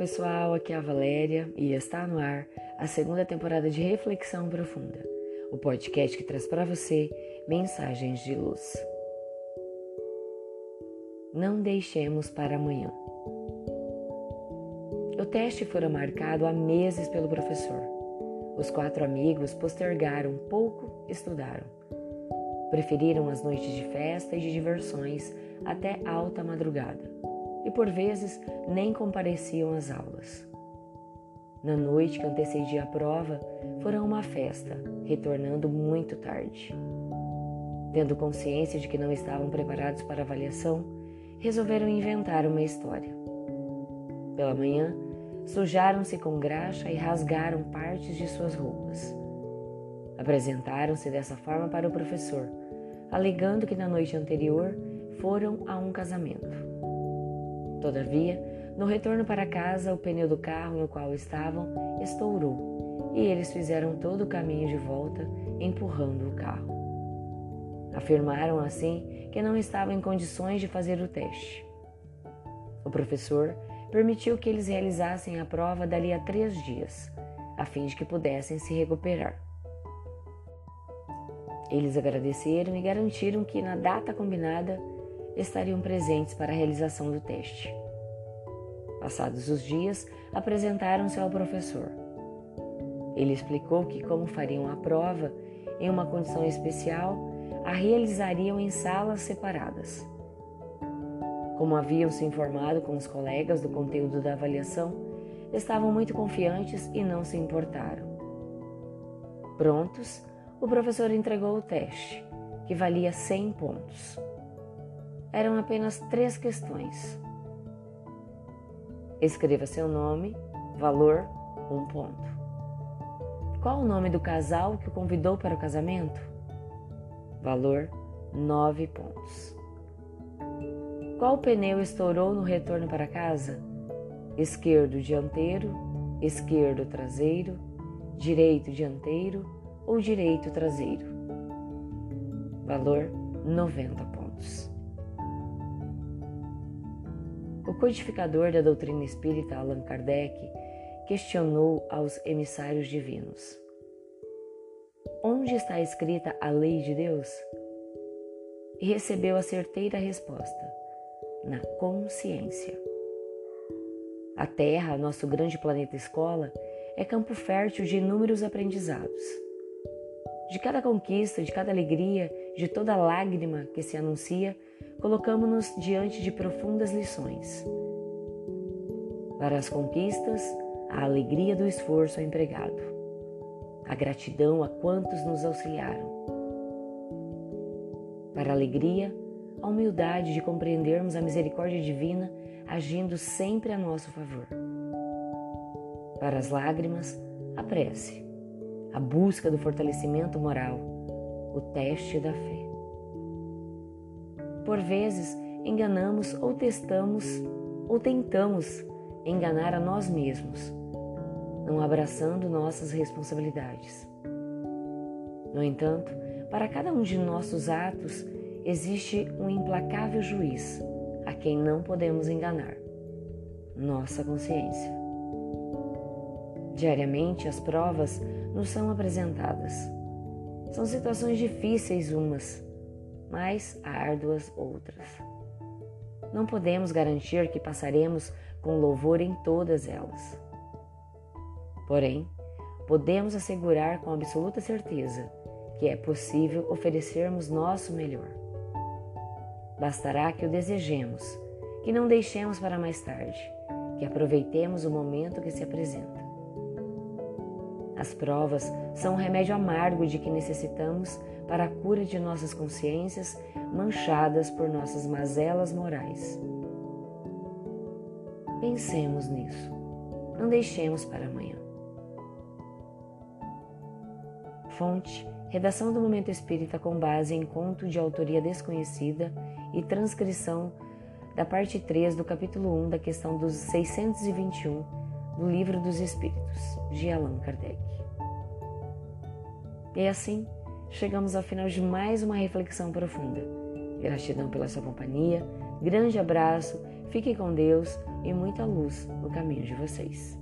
pessoal, aqui é a Valéria e está no ar a segunda temporada de Reflexão Profunda, o podcast que traz para você mensagens de luz. Não deixemos para amanhã. O teste fora marcado há meses pelo professor. Os quatro amigos postergaram pouco, estudaram. Preferiram as noites de festa e de diversões até alta madrugada e por vezes nem compareciam às aulas. Na noite que antecedia a prova, foram a uma festa, retornando muito tarde. Tendo consciência de que não estavam preparados para avaliação, resolveram inventar uma história. Pela manhã, sujaram-se com graxa e rasgaram partes de suas roupas. Apresentaram-se dessa forma para o professor, alegando que na noite anterior foram a um casamento. Todavia, no retorno para casa, o pneu do carro no qual estavam estourou e eles fizeram todo o caminho de volta empurrando o carro. Afirmaram assim que não estavam em condições de fazer o teste. O professor permitiu que eles realizassem a prova dali a três dias, a fim de que pudessem se recuperar. Eles agradeceram e garantiram que, na data combinada, estariam presentes para a realização do teste. Passados os dias, apresentaram-se ao professor. Ele explicou que, como fariam a prova em uma condição especial, a realizariam em salas separadas. Como haviam se informado com os colegas do conteúdo da avaliação, estavam muito confiantes e não se importaram. Prontos, o professor entregou o teste, que valia 100 pontos eram apenas três questões. Escreva seu nome, valor, um ponto. Qual o nome do casal que o convidou para o casamento? Valor, nove pontos. Qual pneu estourou no retorno para casa? Esquerdo dianteiro, esquerdo traseiro, direito dianteiro ou direito traseiro? Valor 90 pontos. O codificador da doutrina espírita Allan Kardec questionou aos emissários divinos: Onde está escrita a lei de Deus? E recebeu a certeira resposta: na consciência. A Terra, nosso grande planeta escola, é campo fértil de inúmeros aprendizados. De cada conquista, de cada alegria, de toda lágrima que se anuncia, colocamos-nos diante de profundas lições. Para as conquistas, a alegria do esforço empregado, a gratidão a quantos nos auxiliaram. Para a alegria, a humildade de compreendermos a misericórdia divina agindo sempre a nosso favor. Para as lágrimas, a prece, a busca do fortalecimento moral, o teste da fé. Por vezes, enganamos ou testamos ou tentamos enganar a nós mesmos, não abraçando nossas responsabilidades. No entanto, para cada um de nossos atos existe um implacável juiz a quem não podemos enganar nossa consciência. Diariamente, as provas nos são apresentadas. São situações difíceis umas, mais árduas outras. Não podemos garantir que passaremos com louvor em todas elas. Porém, podemos assegurar com absoluta certeza que é possível oferecermos nosso melhor. Bastará que o desejemos, que não deixemos para mais tarde, que aproveitemos o momento que se apresenta. As provas são um remédio amargo de que necessitamos para a cura de nossas consciências manchadas por nossas mazelas morais. Pensemos nisso. Não deixemos para amanhã. Fonte: Redação do Momento Espírita com base em conto de autoria desconhecida e transcrição da parte 3 do capítulo 1 da questão dos 621 do Livro dos Espíritos, de Allan Kardec. E assim, chegamos ao final de mais uma reflexão profunda. Gratidão pela sua companhia, grande abraço, Fiquem com Deus e muita luz no caminho de vocês.